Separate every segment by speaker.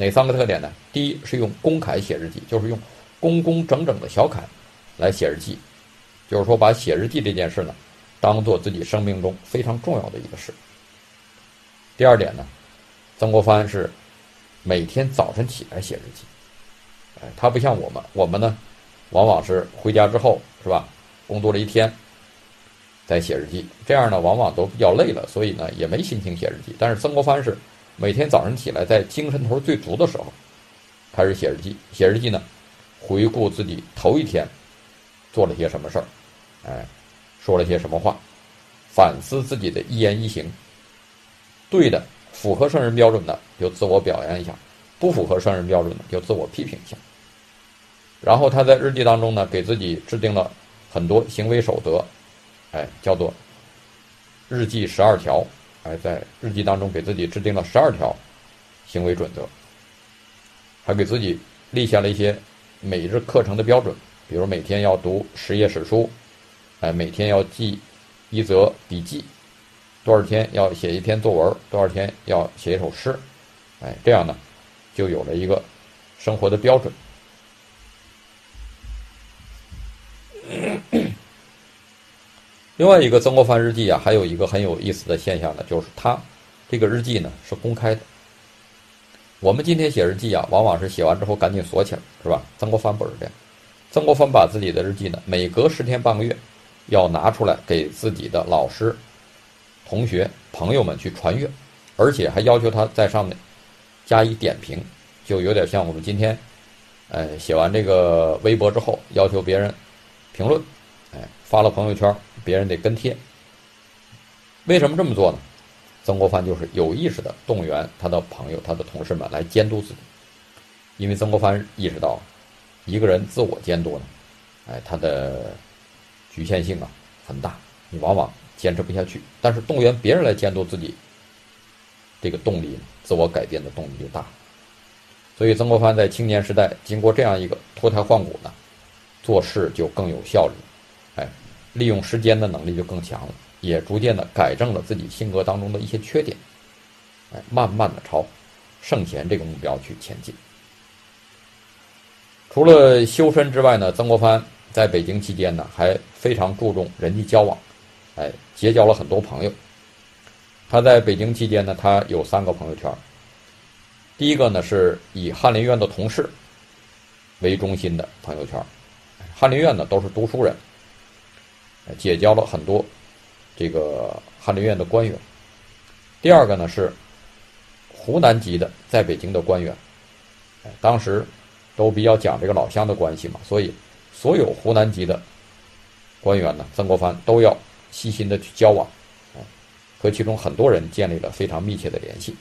Speaker 1: 哪三个特点呢？第一是用公楷写日记，就是用工工整整的小楷来写日记，就是说把写日记这件事呢，当做自己生命中非常重要的一个事。第二点呢，曾国藩是每天早晨起来写日记，哎，他不像我们，我们呢，往往是回家之后是吧，工作了一天，再写日记，这样呢，往往都比较累了，所以呢，也没心情写日记。但是曾国藩是每天早上起来，在精神头最足的时候，开始写日记。写日记呢，回顾自己头一天做了些什么事儿，哎，说了些什么话，反思自己的一言一行。对的，符合圣人标准的就自我表扬一下，不符合圣人标准的就自我批评一下。然后他在日记当中呢，给自己制定了很多行为守则，哎，叫做日记十二条，还，在日记当中给自己制定了十二条行为准则，还给自己立下了一些每日课程的标准，比如每天要读十页史书，哎，每天要记一则笔记。多少天要写一篇作文？多少天要写一首诗？哎，这样呢，就有了一个生活的标准。另外一个曾国藩日记啊，还有一个很有意思的现象呢，就是他这个日记呢是公开的。我们今天写日记啊，往往是写完之后赶紧锁起来，是吧？曾国藩不是这样，曾国藩把自己的日记呢，每隔十天半个月要拿出来给自己的老师。同学、朋友们去传阅，而且还要求他在上面加以点评，就有点像我们今天，呃，写完这个微博之后，要求别人评论，哎，发了朋友圈，别人得跟贴。为什么这么做呢？曾国藩就是有意识的动员他的朋友、他的同事们来监督自己，因为曾国藩意识到，一个人自我监督呢，哎，他的局限性啊很大，你往往。坚持不下去，但是动员别人来监督自己，这个动力，自我改变的动力就大。所以曾国藩在青年时代经过这样一个脱胎换骨呢，做事就更有效率，利用时间的能力就更强了，也逐渐的改正了自己性格当中的一些缺点，哎，慢慢的朝圣贤这个目标去前进。除了修身之外呢，曾国藩在北京期间呢，还非常注重人际交往。哎，结交了很多朋友。他在北京期间呢，他有三个朋友圈。第一个呢，是以翰林院的同事为中心的朋友圈。翰林院呢，都是读书人，结交了很多这个翰林院的官员。第二个呢，是湖南籍的在北京的官员。当时都比较讲这个老乡的关系嘛，所以所有湖南籍的官员呢，曾国藩都要。细心的去交往，啊，和其中很多人建立了非常密切的联系。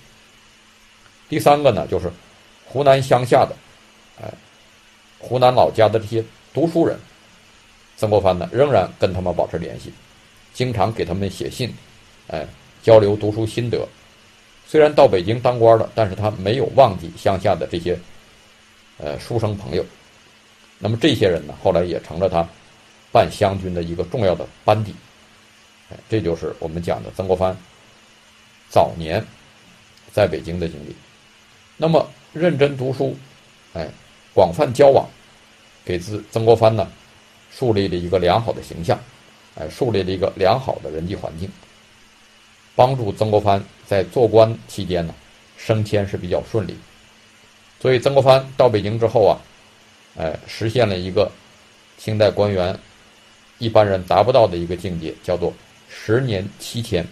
Speaker 1: 第三个呢，就是湖南乡下的，哎，湖南老家的这些读书人，曾国藩呢仍然跟他们保持联系，经常给他们写信，哎，交流读书心得。虽然到北京当官了，但是他没有忘记乡下的这些，呃，书生朋友。那么这些人呢，后来也成了他办湘军的一个重要的班底。哎这就是我们讲的曾国藩早年在北京的经历。那么认真读书，哎，广泛交往，给自曾国藩呢树立了一个良好的形象，哎，树立了一个良好的人际环境，帮助曾国藩在做官期间呢升迁是比较顺利。所以曾国藩到北京之后啊，哎，实现了一个清代官员一般人达不到的一个境界，叫做。十年七迁，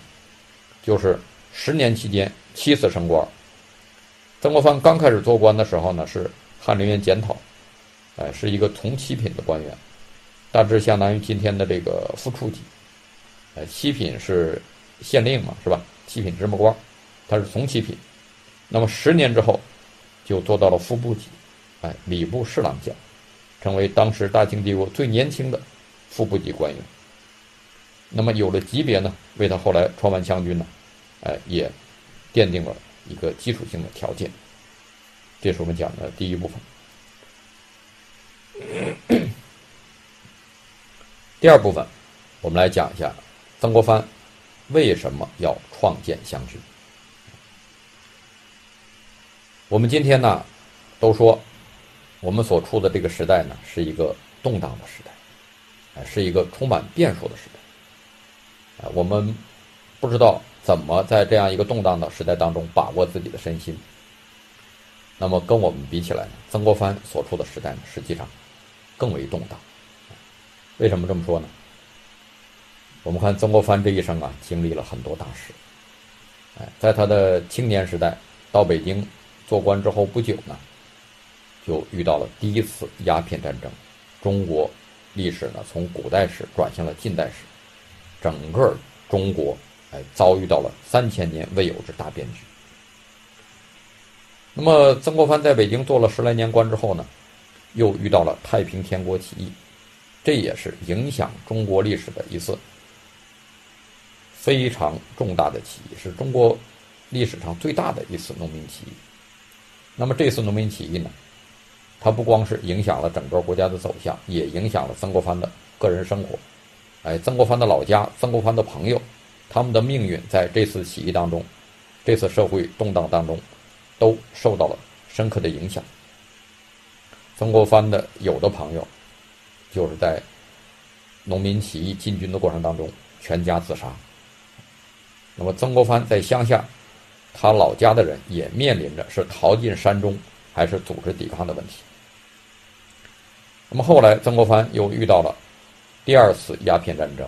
Speaker 1: 就是十年期间七次升官。曾国藩刚开始做官的时候呢，是翰林院检讨，哎，是一个从七品的官员，大致相当于今天的这个副处级。呃，七品是县令嘛，是吧？七品芝麻官，他是从七品。那么十年之后，就做到了副部级，哎，礼部侍郎将，成为当时大清帝国最年轻的副部级官员。那么有了级别呢，为他后来创办湘军呢，哎，也奠定了一个基础性的条件。这是我们讲的第一部分。第二部分，我们来讲一下曾国藩为什么要创建湘军。我们今天呢，都说我们所处的这个时代呢，是一个动荡的时代，是一个充满变数的时代。啊，我们不知道怎么在这样一个动荡的时代当中把握自己的身心。那么跟我们比起来呢，曾国藩所处的时代呢，实际上更为动荡。为什么这么说呢？我们看曾国藩这一生啊，经历了很多大事。哎，在他的青年时代到北京做官之后不久呢，就遇到了第一次鸦片战争，中国历史呢从古代史转向了近代史，整个中国哎遭遇到了三千年未有之大变局。那么，曾国藩在北京做了十来年官之后呢，又遇到了太平天国起义，这也是影响中国历史的一次非常重大的起义，是中国历史上最大的一次农民起义。那么这次农民起义呢，它不光是影响了整个国家的走向，也影响了曾国藩的个人生活。哎，曾国藩的老家，曾国藩的朋友，他们的命运在这次起义当中，这次社会动荡当中。都受到了深刻的影响。曾国藩的有的朋友，就是在农民起义进军的过程当中全家自杀。那么曾国藩在乡下，他老家的人也面临着是逃进山中还是组织抵抗的问题。那么后来曾国藩又遇到了第二次鸦片战争，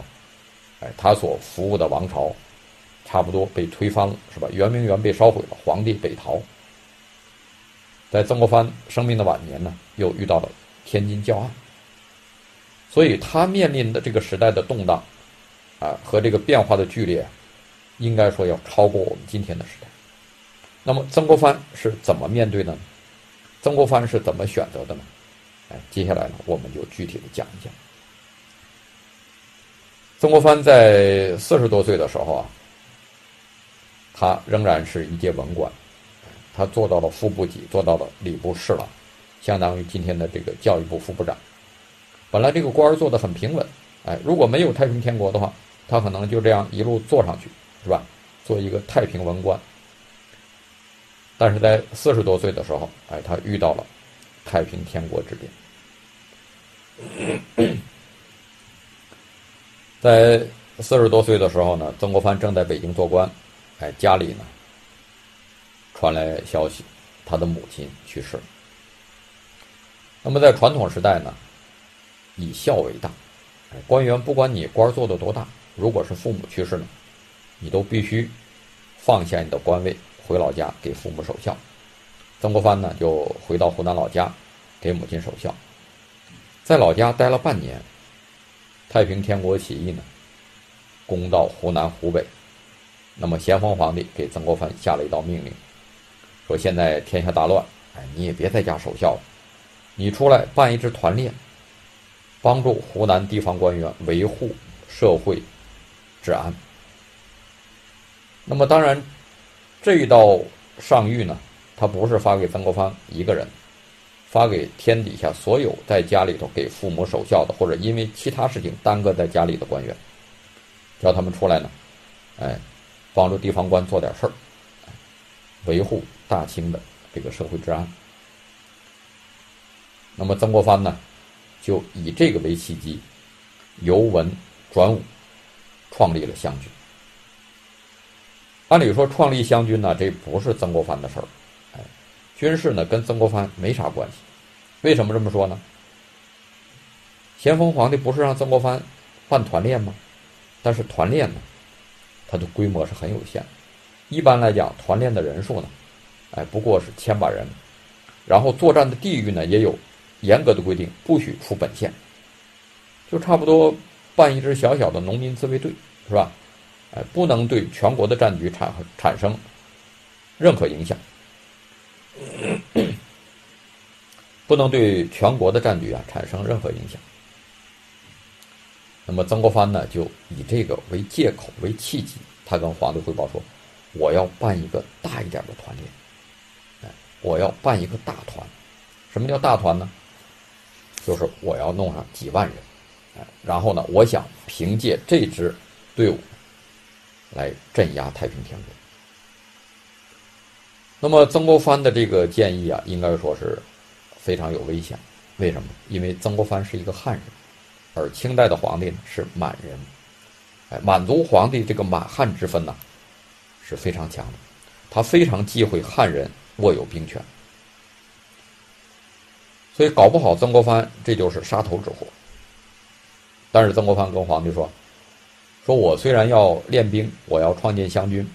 Speaker 1: 哎，他所服务的王朝差不多被推翻了，是吧？圆明园被烧毁了，皇帝北逃。在曾国藩生命的晚年呢，又遇到了天津教案，所以他面临的这个时代的动荡，啊和这个变化的剧烈，应该说要超过我们今天的时代。那么曾国藩是怎么面对的呢？曾国藩是怎么选择的呢？哎，接下来呢，我们就具体的讲一讲。曾国藩在四十多岁的时候啊，他仍然是一介文官。他做到了副部级，做到了礼部侍郎，相当于今天的这个教育部副部长。本来这个官儿做的很平稳，哎，如果没有太平天国的话，他可能就这样一路做上去，是吧？做一个太平文官。但是在四十多岁的时候，哎，他遇到了太平天国之变。在四十多岁的时候呢，曾国藩正在北京做官，哎，家里呢。传来消息，他的母亲去世。那么在传统时代呢，以孝为大，官员不管你官做的多大，如果是父母去世呢，你都必须放下你的官位，回老家给父母守孝。曾国藩呢，就回到湖南老家，给母亲守孝。在老家待了半年，太平天国起义呢，攻到湖南、湖北，那么咸丰皇帝给曾国藩下了一道命令。说现在天下大乱，哎，你也别在家守孝了，你出来办一支团练，帮助湖南地方官员维护社会治安。那么当然，这一道上谕呢，他不是发给曾国藩一个人，发给天底下所有在家里头给父母守孝的，或者因为其他事情耽搁在家里的官员，叫他们出来呢，哎，帮助地方官做点事儿，维护。大清的这个社会治安，那么曾国藩呢，就以这个为契机，由文转武，创立了湘军。按理说，创立湘军呢，这不是曾国藩的事儿，哎，军事呢跟曾国藩没啥关系。为什么这么说呢？咸丰皇帝不是让曾国藩办团练吗？但是团练呢，它的规模是很有限的，一般来讲，团练的人数呢。哎，不过是千把人，然后作战的地域呢也有严格的规定，不许出本县，就差不多办一支小小的农民自卫队，是吧？哎，不能对全国的战局产产生任何影响，不能对全国的战局啊产生任何影响。那么曾国藩呢，就以这个为借口为契机，他跟皇帝汇报说：“我要办一个大一点的团练。”哎我要办一个大团，什么叫大团呢？就是我要弄上几万人，哎，然后呢，我想凭借这支队伍来镇压太平天国。那么曾国藩的这个建议啊，应该说是非常有危险。为什么？因为曾国藩是一个汉人，而清代的皇帝呢是满人。哎，满族皇帝这个满汉之分呢是非常强的，他非常忌讳汉人握有兵权，所以搞不好曾国藩这就是杀头之祸。但是曾国藩跟皇帝说：“说我虽然要练兵，我要创建湘军，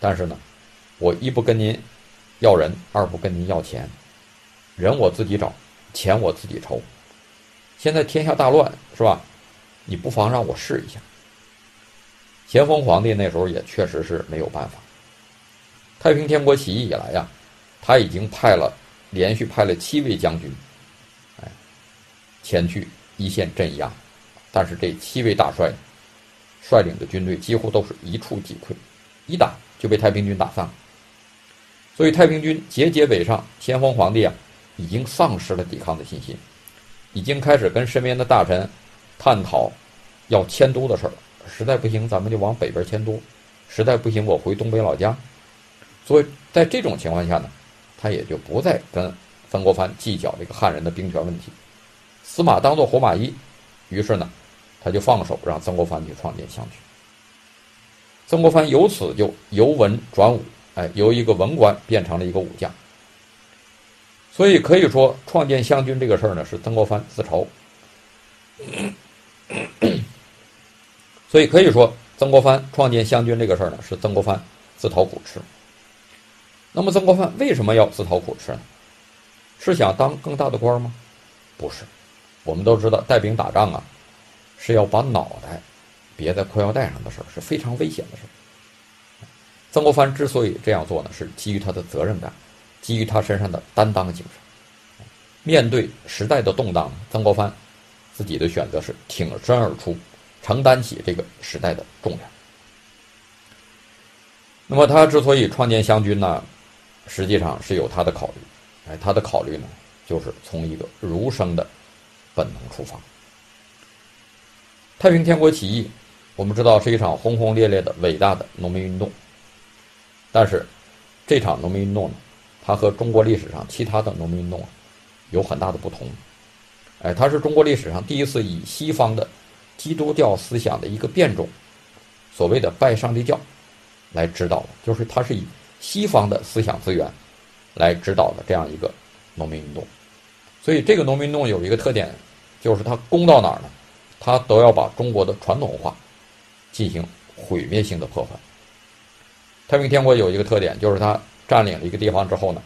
Speaker 1: 但是呢，我一不跟您要人，二不跟您要钱，人我自己找，钱我自己筹。现在天下大乱，是吧？你不妨让我试一下。”咸丰皇帝那时候也确实是没有办法。太平天国起义以来呀，他已经派了连续派了七位将军，前去一线镇压。但是这七位大帅率领的军队几乎都是一触即溃，一打就被太平军打散了。所以太平军节节北上，咸丰皇帝啊已经丧失了抵抗的信心，已经开始跟身边的大臣探讨要迁都的事儿。实在不行，咱们就往北边迁都；实在不行，我回东北老家。所以在这种情况下呢，他也就不再跟曾国藩计较这个汉人的兵权问题，死马当做活马医。于是呢。他就放手让曾国藩去创建湘军，曾国藩由此就由文转武，哎，由一个文官变成了一个武将。所以可以说，创建湘军这个事儿呢，是曾国藩自筹。所以可以说，曾国藩创建湘军这个事儿呢，是曾国藩自讨苦吃。那么，曾国藩为什么要自讨苦吃呢？是想当更大的官吗？不是，我们都知道带兵打仗啊。是要把脑袋别在裤腰带上的事儿，是非常危险的事儿。曾国藩之所以这样做呢，是基于他的责任感，基于他身上的担当精神。面对时代的动荡，曾国藩自己的选择是挺身而出，承担起这个时代的重量。那么他之所以创建湘军呢，实际上是有他的考虑。哎，他的考虑呢，就是从一个儒生的本能出发。太平天国起义，我们知道是一场轰轰烈烈的伟大的农民运动。但是，这场农民运动呢，它和中国历史上其他的农民运动啊，有很大的不同。哎，它是中国历史上第一次以西方的基督教思想的一个变种，所谓的拜上帝教，来指导的，就是它是以西方的思想资源来指导的这样一个农民运动。所以，这个农民运动有一个特点，就是它攻到哪儿呢？他都要把中国的传统文化进行毁灭性的破坏。太平天国有一个特点，就是他占领了一个地方之后呢，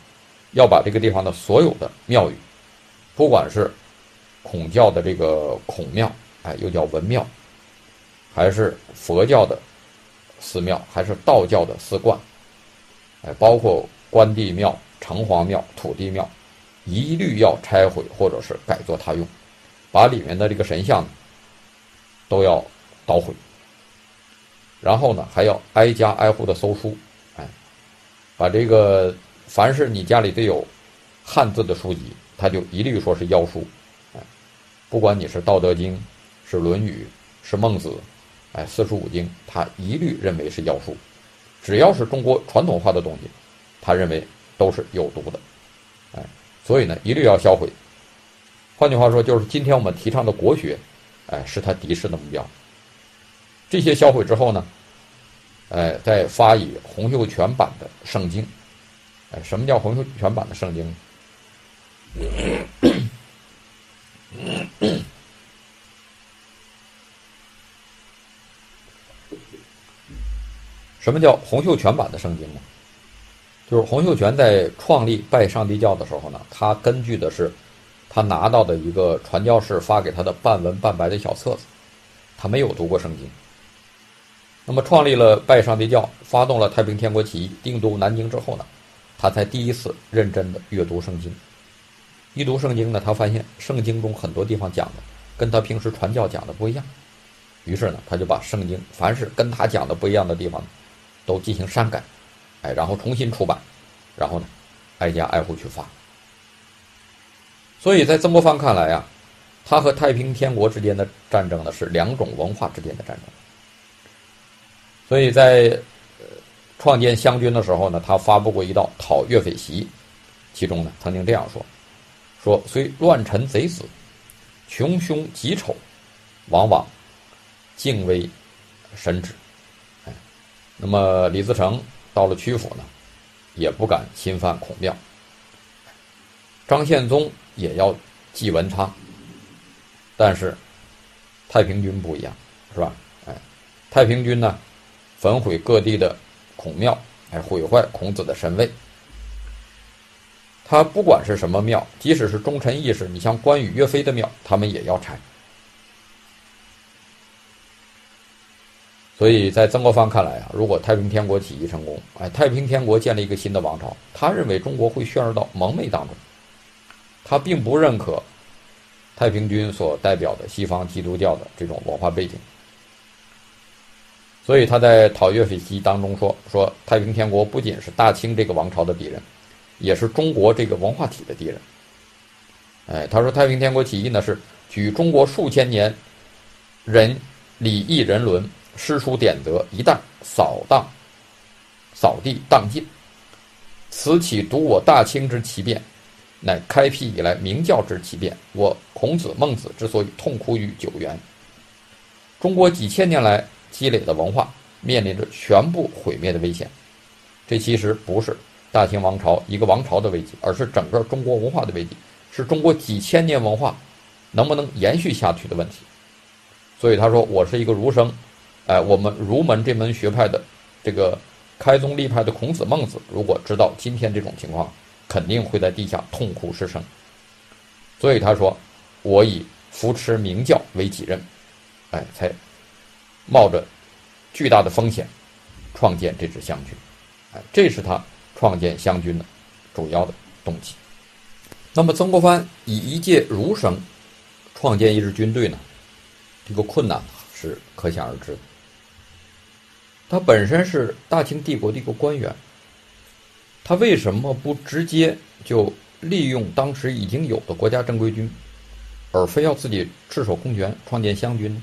Speaker 1: 要把这个地方的所有的庙宇，不管是孔教的这个孔庙，哎，又叫文庙，还是佛教的寺庙，还是道教的寺观，哎，包括关帝庙、城隍庙、土地庙，一律要拆毁或者是改作他用，把里面的这个神像。都要捣毁，然后呢，还要挨家挨户的搜书，哎，把这个凡是你家里得有汉字的书籍，他就一律说是妖书，哎，不管你是《道德经》、是《论语》、是《孟子》，哎，四书五经，他一律认为是妖书，只要是中国传统化的东西，他认为都是有毒的，哎，所以呢，一律要销毁。换句话说，就是今天我们提倡的国学。哎，是他敌视的目标。这些销毁之后呢，哎，再发以洪秀全版的圣经。哎，什么叫洪秀全版的圣经？什么叫洪秀全版的圣经呢？就是洪秀全在创立拜上帝教的时候呢，他根据的是。他拿到的一个传教士发给他的半文半白的小册子，他没有读过圣经。那么创立了拜上帝教，发动了太平天国起义，定都南京之后呢，他才第一次认真的阅读圣经。一读圣经呢，他发现圣经中很多地方讲的跟他平时传教讲的不一样，于是呢，他就把圣经凡是跟他讲的不一样的地方，都进行删改，哎，然后重新出版，然后呢，挨家挨户去发。所以在曾国藩看来啊，他和太平天国之间的战争呢是两种文化之间的战争。所以在创建湘军的时候呢，他发布过一道讨岳匪檄，其中呢曾经这样说：“说虽乱臣贼子，穷凶极丑，往往敬畏神旨。”哎，那么李自成到了曲阜呢，也不敢侵犯孔庙。张献宗也要祭文昌，但是太平军不一样，是吧？哎，太平军呢，焚毁各地的。孔庙，哎，毁坏孔子的神位。他不管是什么庙，即使是忠臣义士，你像关羽、岳飞的庙，他们也要拆。所以在曾国藩看来啊，如果太平天国起义成功，哎，太平天国建立一个新的王朝，他认为中国会陷入到蒙昧当中。他并不认可太平军所代表的西方基督教的这种文化背景。所以他在讨岳匪檄当中说：“说太平天国不仅是大清这个王朝的敌人，也是中国这个文化体的敌人。”哎，他说太平天国起义呢是举中国数千年人礼义人伦、诗书典则一旦扫荡、扫地荡尽，此起独我大清之奇变，乃开辟以来明教之奇变。我孔子、孟子之所以痛哭于九原，中国几千年来。积累的文化面临着全部毁灭的危险，这其实不是大清王朝一个王朝的危机，而是整个中国文化的危机，是中国几千年文化能不能延续下去的问题。所以他说：“我是一个儒生，哎，我们儒门这门学派的这个开宗立派的孔子、孟子，如果知道今天这种情况，肯定会在地下痛哭失声。所以他说：我以扶持明教为己任，哎，才。”冒着巨大的风险创建这支湘军，哎，这是他创建湘军的主要的动机。那么曾国藩以一介儒生创建一支军队呢？这个困难是可想而知的。他本身是大清帝国的一个官员，他为什么不直接就利用当时已经有的国家正规军，而非要自己赤手空拳创建湘军呢？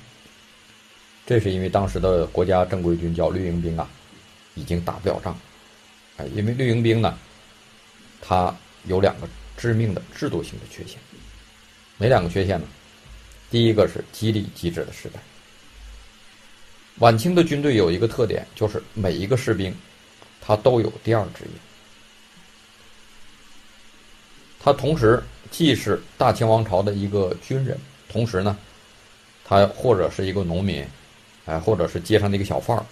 Speaker 1: 这是因为当时的国家正规军叫绿营兵啊，已经打不了仗，哎，因为绿营兵呢，它有两个致命的制度性的缺陷，哪两个缺陷呢？第一个是激励机制的失败。晚清的军队有一个特点，就是每一个士兵，他都有第二职业，他同时既是大清王朝的一个军人，同时呢，他或者是一个农民。哎，或者是街上的一个小贩儿，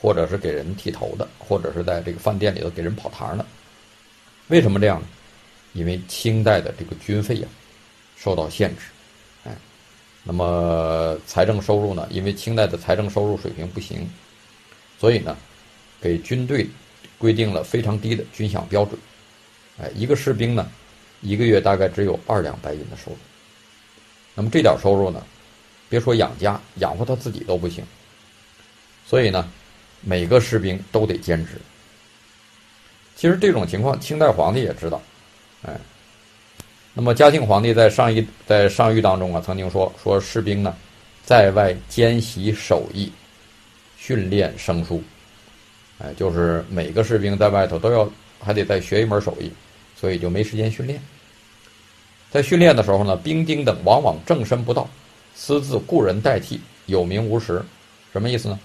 Speaker 1: 或者是给人剃头的，或者是在这个饭店里头给人跑堂的。为什么这样呢？因为清代的这个军费呀受到限制，哎，那么财政收入呢？因为清代的财政收入水平不行，所以呢，给军队规定了非常低的军饷标准。哎，一个士兵呢，一个月大概只有二两白银的收入。那么这点收入呢，别说养家，养活他自己都不行。所以呢，每个士兵都得兼职。其实这种情况，清代皇帝也知道，哎。那么嘉庆皇帝在上谕在上谕当中啊，曾经说说士兵呢，在外兼习手艺，训练生疏，哎，就是每个士兵在外头都要还得再学一门手艺，所以就没时间训练。在训练的时候呢，兵丁等往往正身不到，私自雇人代替，有名无实，什么意思呢？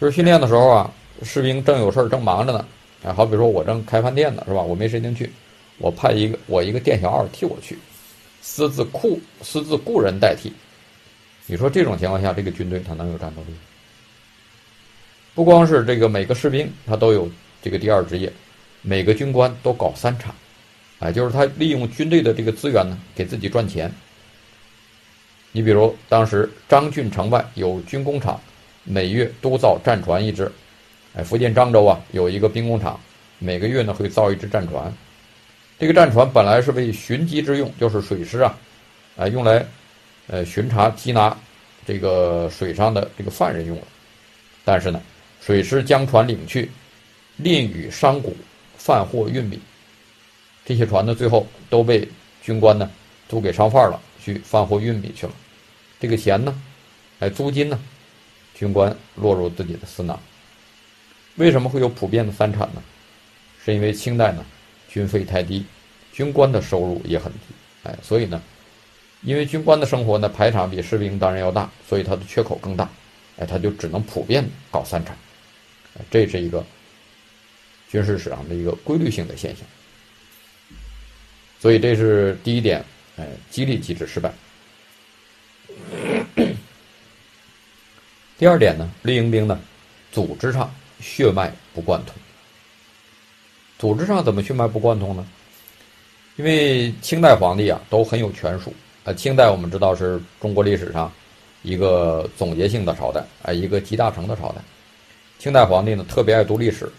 Speaker 1: 就是训练的时候啊，士兵正有事儿正忙着呢，哎，好比说我正开饭店呢，是吧？我没时间去，我派一个我一个店小二替我去，私自雇私自雇人代替。你说这种情况下，这个军队他能有战斗力？不光是这个每个士兵他都有这个第二职业，每个军官都搞三产，哎，就是他利用军队的这个资源呢，给自己赚钱。你比如当时张郡城外有军工厂。每月都造战船一只，哎，福建漳州啊有一个兵工厂，每个月呢会造一只战船。这个战船本来是为巡击之用，就是水师啊，啊用来，呃巡查缉拿这个水上的这个犯人用的。但是呢，水师将船领去，吝与商贾贩货运米，这些船呢最后都被军官呢租给商贩了，去贩货运米去了。这个钱呢，哎租金呢？军官落入自己的私囊，为什么会有普遍的三产呢？是因为清代呢军费太低，军官的收入也很低，哎，所以呢，因为军官的生活呢排场比士兵当然要大，所以他的缺口更大，哎，他就只能普遍搞三产，这是一个军事史上的一个规律性的现象。所以这是第一点，哎，激励机制失败。第二点呢，绿营兵呢，组织上血脉不贯通。组织上怎么血脉不贯通呢？因为清代皇帝啊都很有权术啊。清代我们知道是中国历史上一个总结性的朝代，哎，一个集大成的朝代。清代皇帝呢特别爱读历史，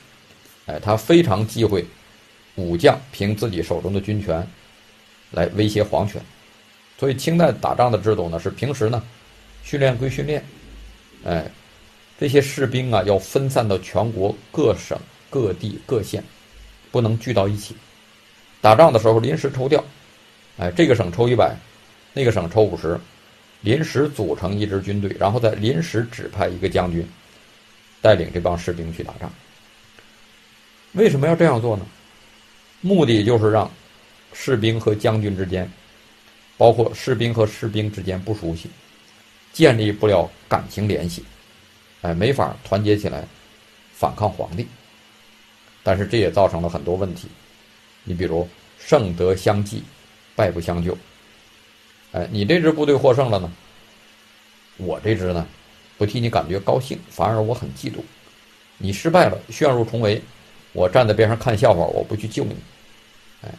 Speaker 1: 哎，他非常忌讳武将凭自己手中的军权来威胁皇权，所以清代打仗的制度呢是平时呢训练归训练。哎，这些士兵啊，要分散到全国各省、各地、各县，不能聚到一起。打仗的时候临时抽调，哎，这个省抽一百，那个省抽五十，临时组成一支军队，然后再临时指派一个将军，带领这帮士兵去打仗。为什么要这样做呢？目的就是让士兵和将军之间，包括士兵和士兵之间不熟悉。建立不了感情联系，哎，没法团结起来反抗皇帝。但是这也造成了很多问题。你比如胜得相济，败不相救。哎，你这支部队获胜了呢，我这支呢不替你感觉高兴，反而我很嫉妒。你失败了，陷入重围，我站在边上看笑话，我不去救你。哎，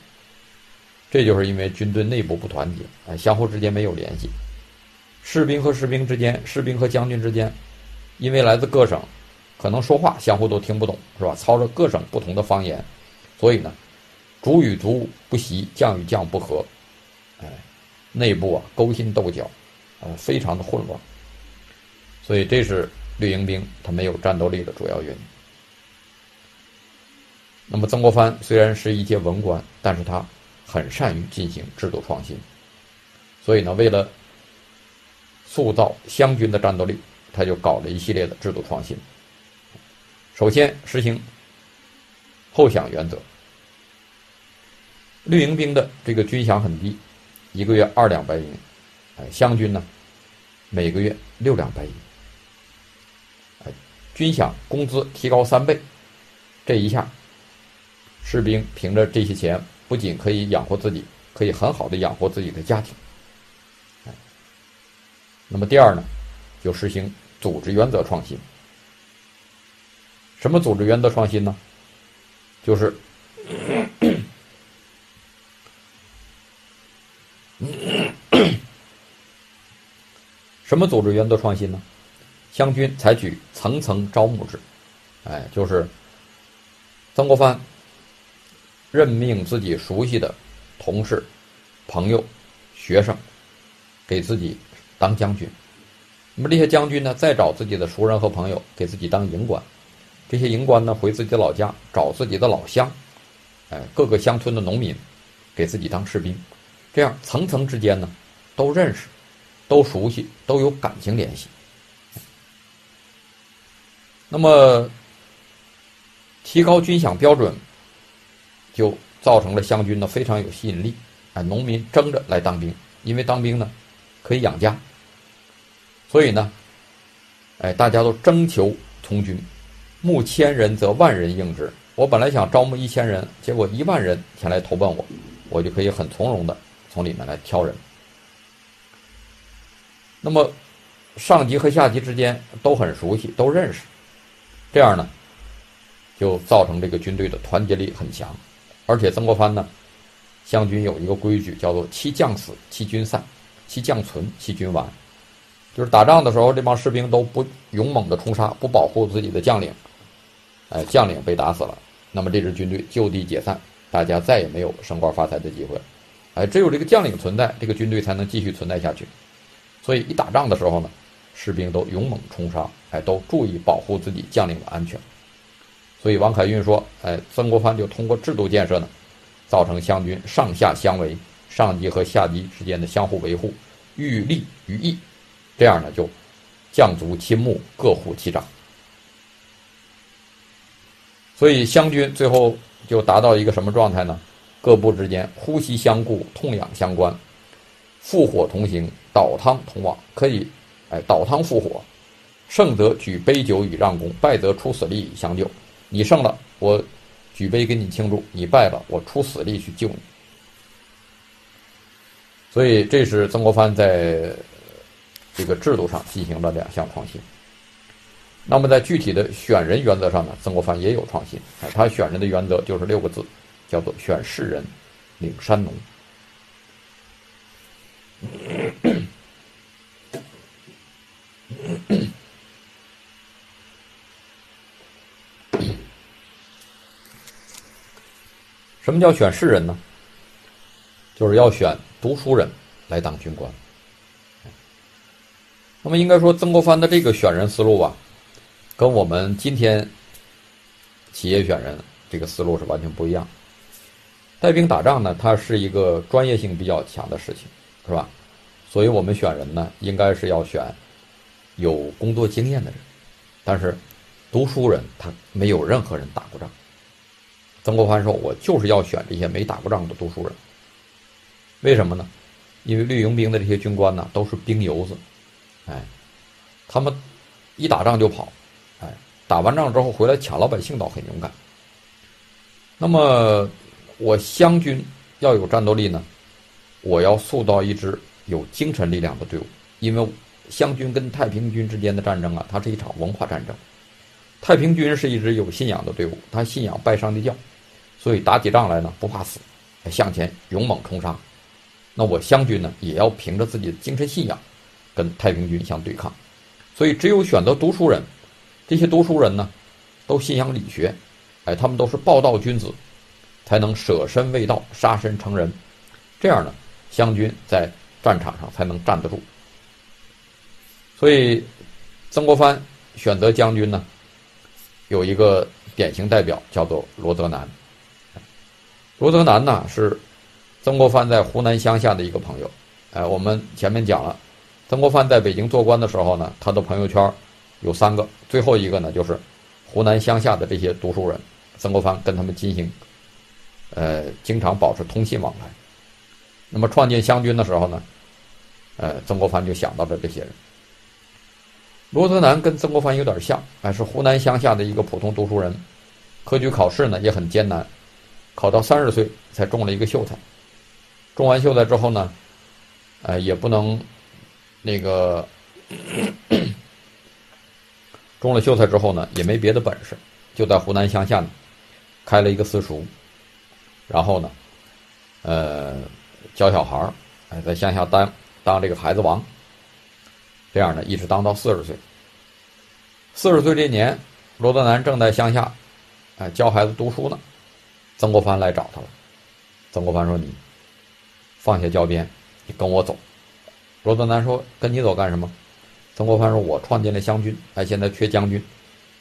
Speaker 1: 这就是因为军队内部不团结，哎，相互之间没有联系。士兵和士兵之间，士兵和将军之间，因为来自各省，可能说话相互都听不懂，是吧？操着各省不同的方言，所以呢，卒与卒不习，将与将不和，哎，内部啊勾心斗角，啊，非常的混乱。所以这是绿营兵他没有战斗力的主要原因。那么曾国藩虽然是一介文官，但是他很善于进行制度创新，所以呢，为了塑造湘军的战斗力，他就搞了一系列的制度创新。首先实行后饷原则，绿营兵的这个军饷很低，一个月二两白银，哎，湘军呢每个月六两白银，哎，军饷工资提高三倍，这一下，士兵凭着这些钱，不仅可以养活自己，可以很好的养活自己的家庭。那么第二呢，就实行组织原则创新。什么组织原则创新呢？就是什么组织原则创新呢？湘军采取层层招募制，哎，就是曾国藩任命自己熟悉的同事、朋友、学生给自己。当将军，那么这些将军呢，再找自己的熟人和朋友给自己当营官，这些营官呢，回自己的老家找自己的老乡，哎，各个乡村的农民给自己当士兵，这样层层之间呢，都认识，都熟悉，都有感情联系。那么提高军饷标准，就造成了湘军呢非常有吸引力，哎，农民争着来当兵，因为当兵呢可以养家。所以呢，哎，大家都征求从军，募千人则万人应之。我本来想招募一千人，结果一万人前来投奔我，我就可以很从容的从里面来挑人。那么，上级和下级之间都很熟悉，都认识，这样呢，就造成这个军队的团结力很强。而且曾国藩呢，湘军有一个规矩，叫做“七将死，七军散；七将存，七军完。”就是打仗的时候，这帮士兵都不勇猛的冲杀，不保护自己的将领，哎，将领被打死了，那么这支军队就地解散，大家再也没有升官发财的机会，哎，只有这个将领存在，这个军队才能继续存在下去。所以一打仗的时候呢，士兵都勇猛冲杀，哎，都注意保护自己将领的安全。所以王凯运说，哎，曾国藩就通过制度建设呢，造成湘军上下相维，上级和下级之间的相互维护，欲利于义。这样呢，就将卒亲睦，各护其长。所以湘军最后就达到一个什么状态呢？各部之间呼吸相顾，痛痒相关，复火同行，倒汤同往，可以，哎，倒汤复火，胜则举杯酒以让功，败则出死力以相救。你胜了，我举杯跟你庆祝；你败了，我出死力去救你。所以，这是曾国藩在这个制度上进行了两项创新。那么，在具体的选人原则上呢，曾国藩也有创新。他选人的原则就是六个字，叫做“选士人，领山农”。什么叫选士人呢？就是要选读书人来当军官。那么，应该说曾国藩的这个选人思路吧。跟我们今天企业选人这个思路是完全不一样。带兵打仗呢，它是一个专业性比较强的事情，是吧？所以我们选人呢，应该是要选有工作经验的人。但是读书人他没有任何人打。曾国藩说：“我就是要选这些没打过仗的读书人。为什么呢？因为绿营兵的这些军官呢，都是兵油子，哎，他们一打仗就跑。”哎，打完仗之后回来抢老百姓倒很勇敢。那么我湘军要有战斗力呢，我要塑造一支有精神力量的队伍。因为湘军跟太平军之间的战争啊，它是一场文化战争。太平军是一支有信仰的队伍，他信仰拜上帝教，所以打起仗来呢不怕死，向前勇猛冲杀。那我湘军呢，也要凭着自己的精神信仰跟太平军相对抗。所以只有选择读书人。这些读书人呢，都信仰理学，哎，他们都是报道君子，才能舍身为道，杀身成仁。这样呢，湘军在战场上才能站得住。所以，曾国藩选择将军呢，有一个典型代表叫做罗泽南。罗泽南呢是曾国藩在湖南乡下的一个朋友。哎，我们前面讲了，曾国藩在北京做官的时候呢，他的朋友圈。有三个，最后一个呢，就是湖南乡下的这些读书人，曾国藩跟他们进行，呃，经常保持通信往来。那么创建湘军的时候呢，呃，曾国藩就想到了这些人。罗泽南跟曾国藩有点像，哎，是湖南乡下的一个普通读书人，科举考试呢也很艰难，考到三十岁才中了一个秀才，中完秀才之后呢，呃，也不能那个。中了秀才之后呢，也没别的本事，就在湖南乡下呢，开了一个私塾，然后呢，呃，教小孩儿，哎，在乡下当当这个孩子王，这样呢，一直当到四十岁。四十岁这年，罗德南正在乡下，哎，教孩子读书呢，曾国藩来找他了。曾国藩说：“你放下教鞭，你跟我走。”罗德南说：“跟你走干什么？”曾国藩说：“我创建了湘军，哎，现在缺将军，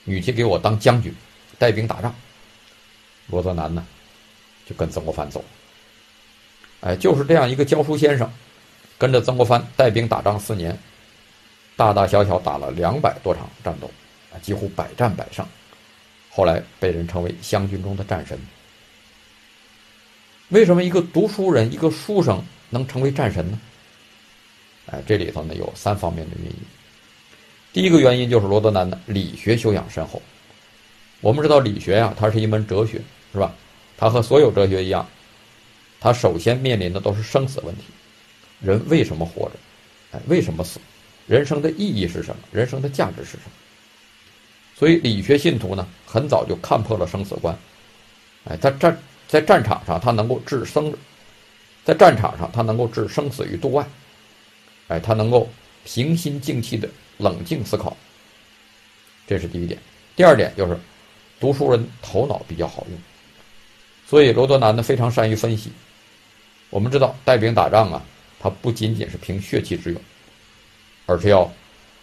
Speaker 1: 你去给我当将军，带兵打仗。”罗泽南呢，就跟曾国藩走。哎，就是这样一个教书先生，跟着曾国藩带兵打仗四年，大大小小打了两百多场战斗，啊，几乎百战百胜，后来被人称为湘军中的战神。为什么一个读书人、一个书生能成为战神呢？哎，这里头呢有三方面的原因。第一个原因就是罗德南的理学修养深厚。我们知道理学呀，它是一门哲学，是吧？它和所有哲学一样，它首先面临的都是生死问题：人为什么活着？哎，为什么死？人生的意义是什么？人生的价值是什么？所以理学信徒呢，很早就看破了生死观。哎，他战在战场上，他能够置生，在战场上他能够置生死于度外。哎，他能够平心静气的。冷静思考，这是第一点。第二点就是，读书人头脑比较好用，所以罗德南呢非常善于分析。我们知道带兵打仗啊，他不仅仅是凭血气之勇，而是要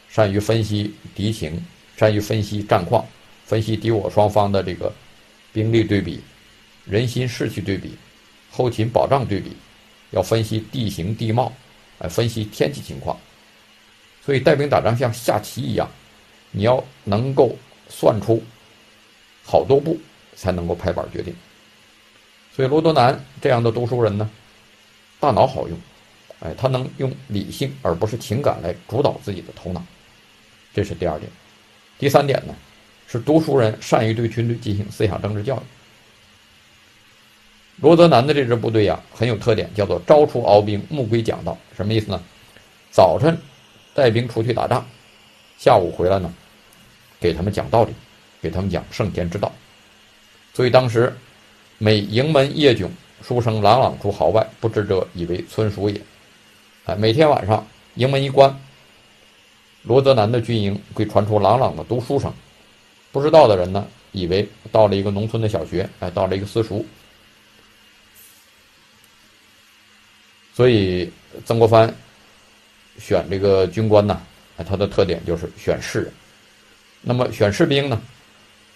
Speaker 1: 善于分析敌情，善于分析战况，分析敌我双方的这个兵力对比、人心士气对比、后勤保障对比，要分析地形地貌，来分析天气情况。所以带兵打仗像下棋一样，你要能够算出好多步，才能够拍板决定。所以罗德南这样的读书人呢，大脑好用，哎，他能用理性而不是情感来主导自己的头脑，这是第二点。第三点呢，是读书人善于对军队进行思想政治教育。罗德南的这支部队呀，很有特点，叫做朝出熬兵，暮归讲道。什么意思呢？早晨带兵出去打仗，下午回来呢，给他们讲道理，给他们讲圣贤之道。所以当时每营门夜迥，书声朗朗出壕外，不知者以为村塾也。哎，每天晚上营门一关，罗德南的军营会传出朗朗的读书声，不知道的人呢，以为到了一个农村的小学，哎，到了一个私塾。所以曾国藩选这个军官呢，他的特点就是选士人。那么选士兵呢，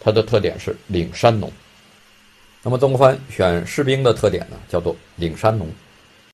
Speaker 1: 他的特点是领山农。那么曾国藩选士兵的特点呢，叫做领山农。